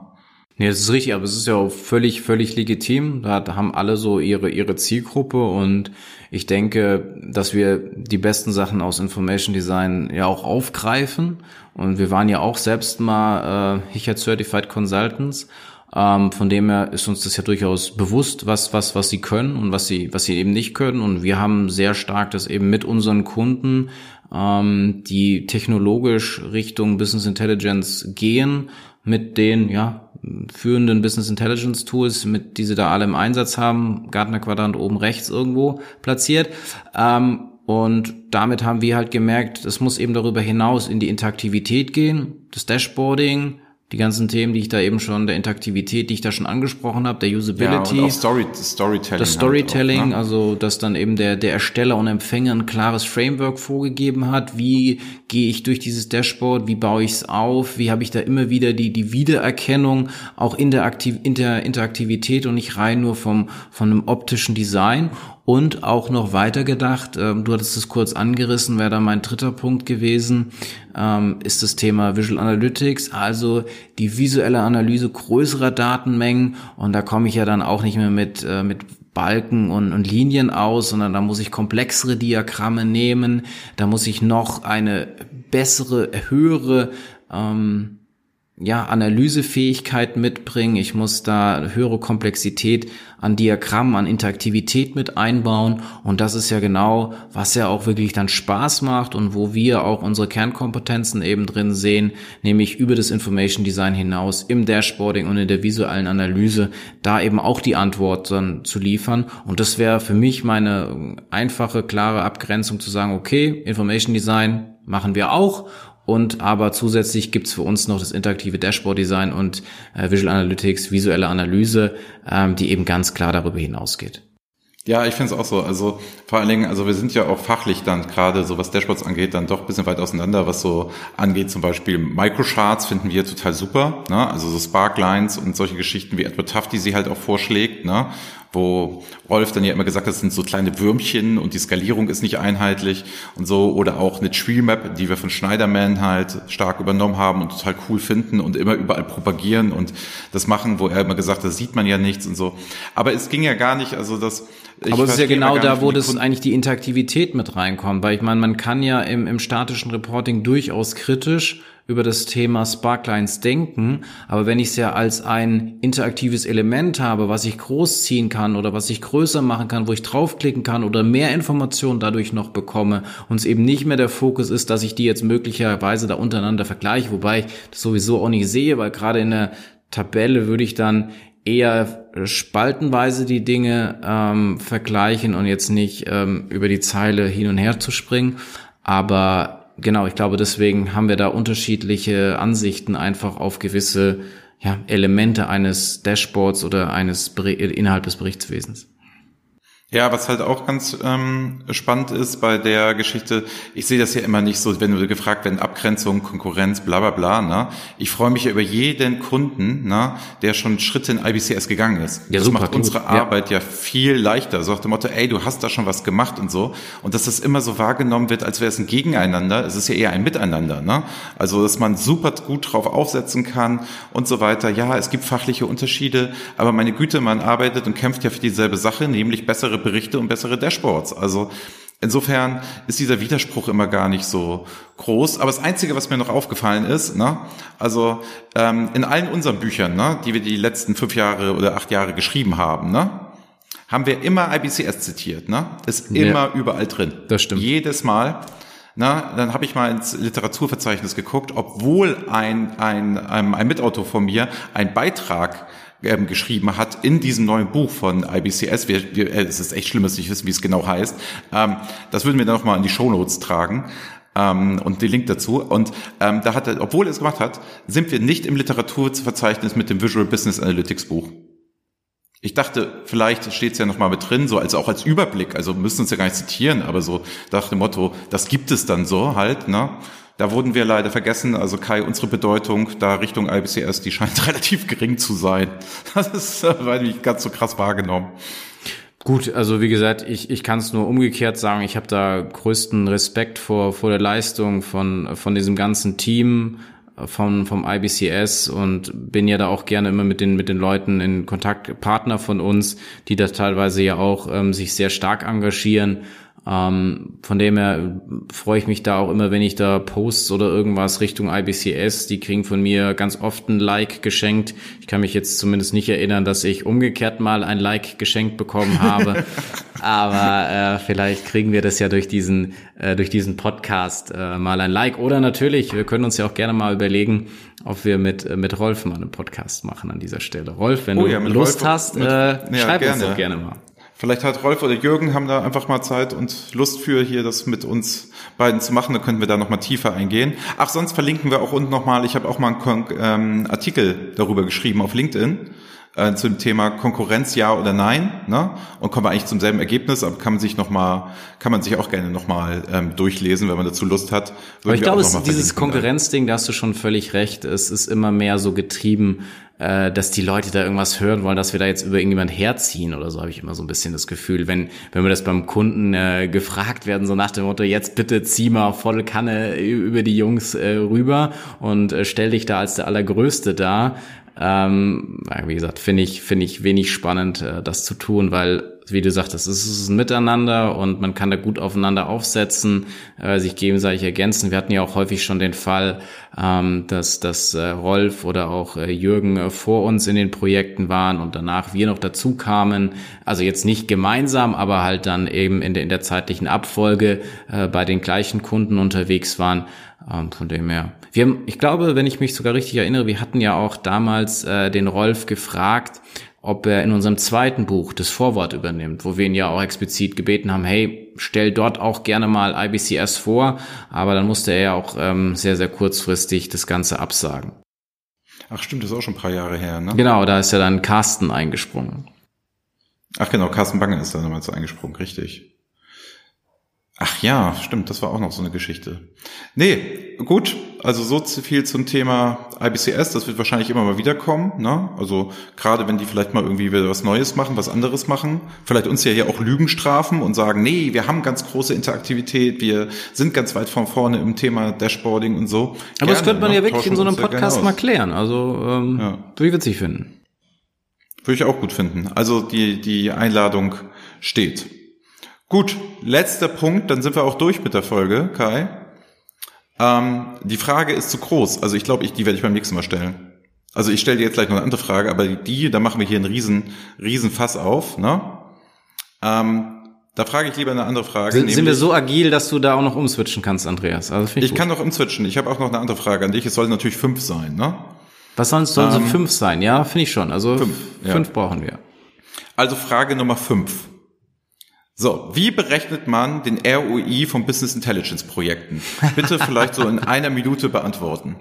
Nee, das ist richtig, aber es ist ja auch völlig, völlig legitim. Da haben alle so ihre, ihre Zielgruppe und ich denke, dass wir die besten Sachen aus Information Design ja auch aufgreifen. Und wir waren ja auch selbst mal äh, Hichert Certified Consultants ähm, von dem her ist uns das ja durchaus bewusst, was, was, was sie können und was sie, was sie eben nicht können. Und wir haben sehr stark das eben mit unseren Kunden, ähm, die technologisch Richtung Business Intelligence gehen, mit den, ja, führenden Business Intelligence Tools, mit die sie da alle im Einsatz haben, Gartner Quadrant oben rechts irgendwo platziert. Ähm, und damit haben wir halt gemerkt, es muss eben darüber hinaus in die Interaktivität gehen, das Dashboarding, die ganzen Themen, die ich da eben schon, der Interaktivität, die ich da schon angesprochen habe, der Usability. Ja, und auch Story, Storytelling. Das Storytelling, halt auch, ne? also dass dann eben der, der Ersteller und Empfänger ein klares Framework vorgegeben hat. Wie gehe ich durch dieses Dashboard? Wie baue ich es auf? Wie habe ich da immer wieder die, die Wiedererkennung auch in der, Aktiv in der Interaktivität und nicht rein nur vom, von einem optischen Design? Und auch noch weiter gedacht, ähm, du hattest es kurz angerissen, wäre da mein dritter Punkt gewesen, ähm, ist das Thema Visual Analytics, also die visuelle Analyse größerer Datenmengen. Und da komme ich ja dann auch nicht mehr mit, äh, mit Balken und, und Linien aus, sondern da muss ich komplexere Diagramme nehmen, da muss ich noch eine bessere, höhere ähm, ja, Analysefähigkeit mitbringen, ich muss da höhere Komplexität an Diagrammen, an Interaktivität mit einbauen. Und das ist ja genau, was ja auch wirklich dann Spaß macht und wo wir auch unsere Kernkompetenzen eben drin sehen, nämlich über das Information Design hinaus im Dashboarding und in der visuellen Analyse, da eben auch die Antwort dann zu liefern. Und das wäre für mich meine einfache, klare Abgrenzung zu sagen, okay, Information Design machen wir auch und aber zusätzlich gibt's für uns noch das interaktive Dashboard-Design und äh, Visual Analytics, visuelle Analyse, ähm, die eben ganz klar darüber hinausgeht. Ja, ich finde es auch so. Also vor allen Dingen, also wir sind ja auch fachlich dann gerade, so was Dashboards angeht, dann doch ein bisschen weit auseinander, was so angeht. Zum Beispiel Microcharts finden wir total super. Ne? Also so Sparklines und solche Geschichten wie Edward Tuff, die sie halt auch vorschlägt. Ne? Wo Rolf dann ja immer gesagt hat, das sind so kleine Würmchen und die Skalierung ist nicht einheitlich und so oder auch eine Tree Map, die wir von Schneiderman halt stark übernommen haben und total cool finden und immer überall propagieren und das machen, wo er immer gesagt hat, das sieht man ja nichts und so. Aber es ging ja gar nicht, also das aber es ist ja genau da, wo das eigentlich die Interaktivität mit reinkommt, weil ich meine, man kann ja im, im statischen Reporting durchaus kritisch über das Thema Sparklines denken, aber wenn ich es ja als ein interaktives Element habe, was ich großziehen kann oder was ich größer machen kann, wo ich draufklicken kann oder mehr Informationen dadurch noch bekomme und es eben nicht mehr der Fokus ist, dass ich die jetzt möglicherweise da untereinander vergleiche, wobei ich das sowieso auch nicht sehe, weil gerade in der Tabelle würde ich dann eher spaltenweise die Dinge ähm, vergleichen und jetzt nicht ähm, über die Zeile hin und her zu springen. Aber genau, ich glaube, deswegen haben wir da unterschiedliche Ansichten einfach auf gewisse ja, Elemente eines Dashboards oder eines innerhalb des Berichtswesens. Ja, was halt auch ganz ähm, spannend ist bei der Geschichte, ich sehe das ja immer nicht so, wenn du gefragt werden, Abgrenzung, Konkurrenz, bla bla bla. Ne? Ich freue mich ja über jeden Kunden, ne, der schon Schritte in IBCS gegangen ist. Ja, das super, macht unsere ja. Arbeit ja viel leichter. So nach dem Motto, ey, du hast da schon was gemacht und so. Und dass das immer so wahrgenommen wird, als wäre es ein Gegeneinander. Es ist ja eher ein Miteinander. Ne? Also, dass man super gut drauf aufsetzen kann und so weiter. Ja, es gibt fachliche Unterschiede, aber meine Güte, man arbeitet und kämpft ja für dieselbe Sache, nämlich bessere Berichte und bessere Dashboards. Also insofern ist dieser Widerspruch immer gar nicht so groß. Aber das Einzige, was mir noch aufgefallen ist, ne, also ähm, in allen unseren Büchern, ne, die wir die letzten fünf Jahre oder acht Jahre geschrieben haben, ne, haben wir immer IBCS zitiert. Ne? Ist immer ja, überall drin. Das stimmt. Jedes Mal. Na, dann habe ich mal ins Literaturverzeichnis geguckt, obwohl ein, ein, ein, ein Mitautor von mir einen Beitrag ähm, geschrieben hat in diesem neuen Buch von IBCS. Wir, wir, äh, es ist echt schlimm, dass nicht wissen, wie es genau heißt. Ähm, das würden wir dann nochmal in die Show Notes tragen. Ähm, und den Link dazu. Und ähm, da hat er, obwohl er es gemacht hat, sind wir nicht im Literaturverzeichnis mit dem Visual Business Analytics Buch. Ich dachte, vielleicht steht es ja nochmal mit drin, so als auch als Überblick. Also müssen uns ja gar nicht zitieren, aber so nach dem Motto, das gibt es dann so halt, ne? Da wurden wir leider vergessen. Also Kai, unsere Bedeutung da Richtung IBCS, die scheint relativ gering zu sein. Das ist, äh, weil nicht ganz so krass wahrgenommen. Gut, also wie gesagt, ich, ich kann es nur umgekehrt sagen. Ich habe da größten Respekt vor, vor der Leistung von, von diesem ganzen Team vom, vom IBCS und bin ja da auch gerne immer mit den, mit den Leuten in Kontakt, Partner von uns, die da teilweise ja auch ähm, sich sehr stark engagieren ähm, von dem her freue ich mich da auch immer, wenn ich da Posts oder irgendwas Richtung IBCS, die kriegen von mir ganz oft ein Like geschenkt. Ich kann mich jetzt zumindest nicht erinnern, dass ich umgekehrt mal ein Like geschenkt bekommen habe. Aber äh, vielleicht kriegen wir das ja durch diesen, äh, durch diesen Podcast äh, mal ein Like. Oder natürlich, wir können uns ja auch gerne mal überlegen, ob wir mit, äh, mit Rolf mal einen Podcast machen an dieser Stelle. Rolf, wenn oh, du ja, Lust Rolf, hast, mit, äh, ja, schreib gerne. uns doch gerne mal. Vielleicht hat Rolf oder Jürgen haben da einfach mal Zeit und Lust für hier das mit uns beiden zu machen. Da könnten wir da nochmal tiefer eingehen. Ach, sonst verlinken wir auch unten nochmal. Ich habe auch mal einen ähm, Artikel darüber geschrieben auf LinkedIn äh, zum Thema Konkurrenz ja oder nein. Ne? Und kommen wir eigentlich zum selben Ergebnis, aber kann man sich noch mal, kann man sich auch gerne nochmal ähm, durchlesen, wenn man dazu Lust hat. Aber ich glaube, dieses Konkurrenzding, da hast du schon völlig recht. Es ist immer mehr so getrieben äh, dass die Leute da irgendwas hören wollen, dass wir da jetzt über irgendjemand herziehen oder so, habe ich immer so ein bisschen das Gefühl. Wenn, wenn wir das beim Kunden äh, gefragt werden, so nach dem Motto, jetzt bitte zieh mal volle Kanne über die Jungs äh, rüber und äh, stell dich da als der Allergrößte da. Ähm, wie gesagt, finde ich, finde ich wenig spannend, äh, das zu tun, weil wie du sagtest, es ist ein Miteinander und man kann da gut aufeinander aufsetzen, äh, sich gegenseitig ergänzen. Wir hatten ja auch häufig schon den Fall, ähm, dass, dass äh, Rolf oder auch äh, Jürgen äh, vor uns in den Projekten waren und danach wir noch dazu kamen. Also jetzt nicht gemeinsam, aber halt dann eben in der, in der zeitlichen Abfolge äh, bei den gleichen Kunden unterwegs waren. Ähm, von dem her. Wir haben, ich glaube, wenn ich mich sogar richtig erinnere, wir hatten ja auch damals äh, den Rolf gefragt, ob er in unserem zweiten Buch das Vorwort übernimmt, wo wir ihn ja auch explizit gebeten haben, hey, stell dort auch gerne mal IBCS vor, aber dann musste er ja auch ähm, sehr, sehr kurzfristig das Ganze absagen. Ach stimmt, das ist auch schon ein paar Jahre her, ne? Genau, da ist ja dann Carsten eingesprungen. Ach genau, Carsten Bange ist da damals eingesprungen, richtig. Ach ja, stimmt, das war auch noch so eine Geschichte. Nee, gut, also so viel zum Thema IBCS, das wird wahrscheinlich immer mal wiederkommen, ne? Also gerade wenn die vielleicht mal irgendwie wieder was Neues machen, was anderes machen, vielleicht uns ja hier auch Lügen strafen und sagen, nee, wir haben ganz große Interaktivität, wir sind ganz weit von vorne im Thema Dashboarding und so. Aber Gerne, das könnte man ne? ja wirklich in so einem Podcast mal klären, also ähm, ja. würde ich witzig finden. Würde ich auch gut finden. Also die, die Einladung steht. Gut, letzter Punkt, dann sind wir auch durch mit der Folge, Kai. Ähm, die Frage ist zu groß. Also ich glaube, ich, die werde ich beim nächsten Mal stellen. Also ich stelle dir jetzt gleich noch eine andere Frage, aber die, da machen wir hier einen riesen, riesen Fass auf. Ne? Ähm, da frage ich lieber eine andere Frage. Sind, sind wir so agil, dass du da auch noch umswitchen kannst, Andreas? Also ich, ich kann noch umswitchen. Ich habe auch noch eine andere Frage an dich. Es soll natürlich fünf sein, ne? Was sollen soll ähm, so fünf sein? Ja, finde ich schon. Also fünf, fünf ja. brauchen wir. Also Frage Nummer fünf. So, wie berechnet man den ROI von Business Intelligence Projekten? Bitte vielleicht so in einer Minute beantworten.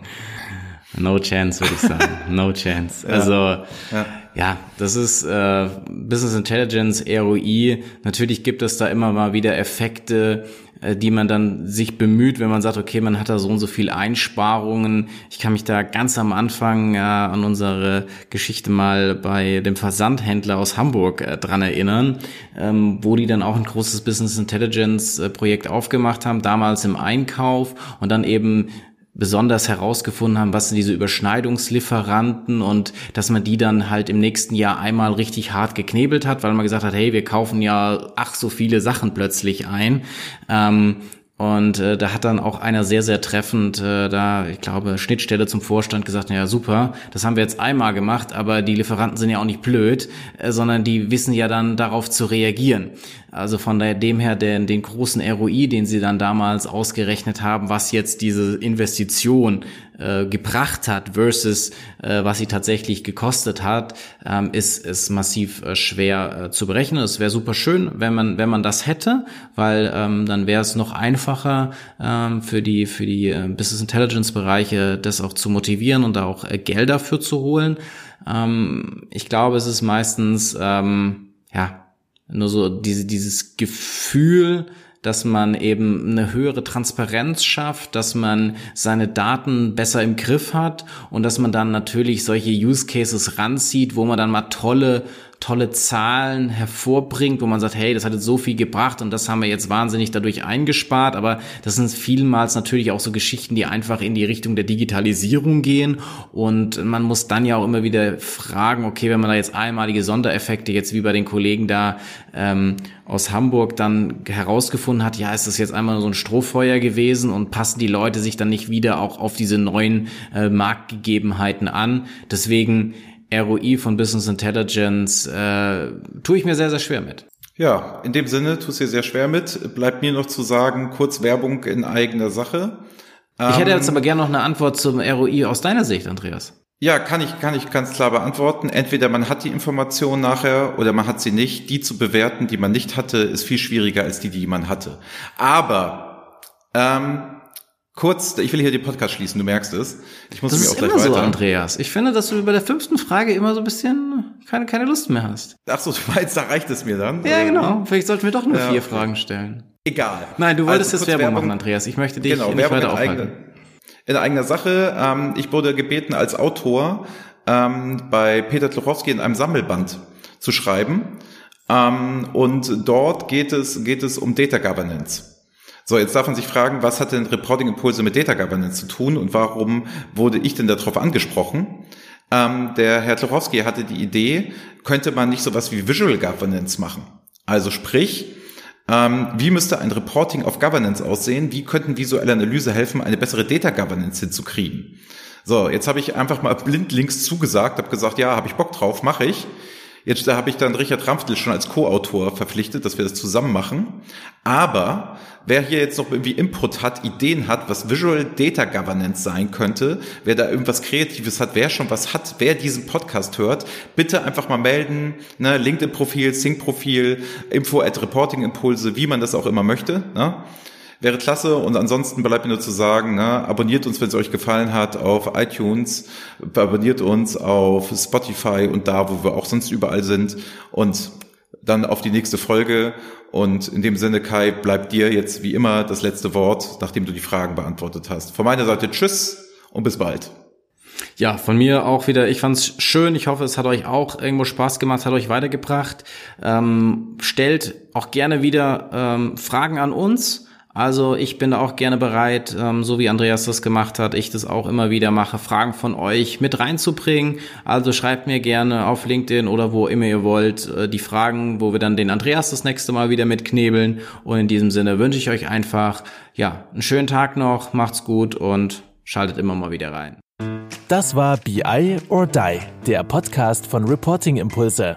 No chance, würde ich sagen. No chance. Also ja. ja, das ist äh, Business Intelligence, ROI. Natürlich gibt es da immer mal wieder Effekte, die man dann sich bemüht, wenn man sagt, okay, man hat da so und so viel Einsparungen. Ich kann mich da ganz am Anfang ja, an unsere Geschichte mal bei dem Versandhändler aus Hamburg äh, dran erinnern, ähm, wo die dann auch ein großes Business Intelligence äh, Projekt aufgemacht haben, damals im Einkauf und dann eben besonders herausgefunden haben, was sind diese Überschneidungslieferanten und dass man die dann halt im nächsten Jahr einmal richtig hart geknebelt hat, weil man gesagt hat, hey, wir kaufen ja ach so viele Sachen plötzlich ein. Ähm, und äh, da hat dann auch einer sehr, sehr treffend äh, da, ich glaube, Schnittstelle zum Vorstand gesagt, naja, super, das haben wir jetzt einmal gemacht, aber die Lieferanten sind ja auch nicht blöd, äh, sondern die wissen ja dann darauf zu reagieren. Also von dem her den, den großen ROI, den sie dann damals ausgerechnet haben, was jetzt diese Investition äh, gebracht hat versus äh, was sie tatsächlich gekostet hat, ähm, ist, ist massiv äh, schwer äh, zu berechnen. Es wäre super schön, wenn man, wenn man das hätte, weil ähm, dann wäre es noch einfacher ähm, für die, für die äh, Business Intelligence Bereiche, das auch zu motivieren und da auch äh, Geld dafür zu holen. Ähm, ich glaube, es ist meistens, ähm, ja, nur so diese, dieses Gefühl, dass man eben eine höhere Transparenz schafft, dass man seine Daten besser im Griff hat und dass man dann natürlich solche Use Cases ranzieht, wo man dann mal tolle tolle Zahlen hervorbringt, wo man sagt, hey, das hat jetzt so viel gebracht und das haben wir jetzt wahnsinnig dadurch eingespart. Aber das sind vielmals natürlich auch so Geschichten, die einfach in die Richtung der Digitalisierung gehen. Und man muss dann ja auch immer wieder fragen, okay, wenn man da jetzt einmalige Sondereffekte, jetzt wie bei den Kollegen da ähm, aus Hamburg dann herausgefunden hat, ja, ist das jetzt einmal so ein Strohfeuer gewesen und passen die Leute sich dann nicht wieder auch auf diese neuen äh, Marktgegebenheiten an. Deswegen ROI von Business Intelligence äh, tue ich mir sehr, sehr schwer mit. Ja, in dem Sinne tust du dir sehr schwer mit. Bleibt mir noch zu sagen, kurz Werbung in eigener Sache. Ich hätte jetzt ähm, aber gerne noch eine Antwort zum ROI aus deiner Sicht, Andreas. Ja, kann ich, kann ich ganz klar beantworten. Entweder man hat die Information nachher oder man hat sie nicht. Die zu bewerten, die man nicht hatte, ist viel schwieriger als die, die man hatte. Aber ähm, Kurz, ich will hier den Podcast schließen, du merkst es. Ich muss das mir auch ist gleich immer weiter. so, Andreas. Ich finde, dass du bei der fünften Frage immer so ein bisschen keine, keine Lust mehr hast. Ach so, du meinst, da reicht es mir dann? Ja, genau. Vielleicht sollten wir doch nur ja. vier Fragen stellen. Egal. Nein, du wolltest also, jetzt Werbung, Werbung, machen, Andreas. Ich möchte dich genau, nicht Werbung weiter in aufhalten. Eigene, in eigener Sache. Ähm, ich wurde gebeten, als Autor ähm, bei Peter Tluchowski in einem Sammelband zu schreiben. Ähm, und dort geht es, geht es um Data Governance. So, jetzt darf man sich fragen, was hat denn Reporting Impulse mit Data Governance zu tun und warum wurde ich denn darauf angesprochen? Ähm, der Herr Tlorowski hatte die Idee, könnte man nicht sowas wie Visual Governance machen? Also sprich, ähm, wie müsste ein Reporting auf Governance aussehen? Wie könnten visuelle Analyse helfen, eine bessere Data Governance hinzukriegen? So, jetzt habe ich einfach mal blind links zugesagt, habe gesagt, ja, habe ich Bock drauf, mache ich. Jetzt da habe ich dann Richard Rampftel schon als Co-Autor verpflichtet, dass wir das zusammen machen. Aber wer hier jetzt noch irgendwie Input hat, Ideen hat, was Visual Data Governance sein könnte, wer da irgendwas Kreatives hat, wer schon was hat, wer diesen Podcast hört, bitte einfach mal melden. Ne? LinkedIn-Profil, Sync-Profil, Info at Reporting Impulse, wie man das auch immer möchte. Ne? Wäre klasse und ansonsten bleibt mir nur zu sagen, ne, abonniert uns, wenn es euch gefallen hat, auf iTunes, abonniert uns auf Spotify und da, wo wir auch sonst überall sind und dann auf die nächste Folge. Und in dem Sinne, Kai, bleibt dir jetzt wie immer das letzte Wort, nachdem du die Fragen beantwortet hast. Von meiner Seite Tschüss und bis bald. Ja, von mir auch wieder. Ich fand's schön. Ich hoffe, es hat euch auch irgendwo Spaß gemacht, hat euch weitergebracht. Ähm, stellt auch gerne wieder ähm, Fragen an uns. Also ich bin da auch gerne bereit, ähm, so wie Andreas das gemacht hat, ich das auch immer wieder mache, Fragen von euch mit reinzubringen. Also schreibt mir gerne auf LinkedIn oder wo immer ihr wollt äh, die Fragen, wo wir dann den Andreas das nächste Mal wieder mitknebeln. Und in diesem Sinne wünsche ich euch einfach, ja, einen schönen Tag noch, macht's gut und schaltet immer mal wieder rein. Das war BI or Die, der Podcast von Reporting Impulse.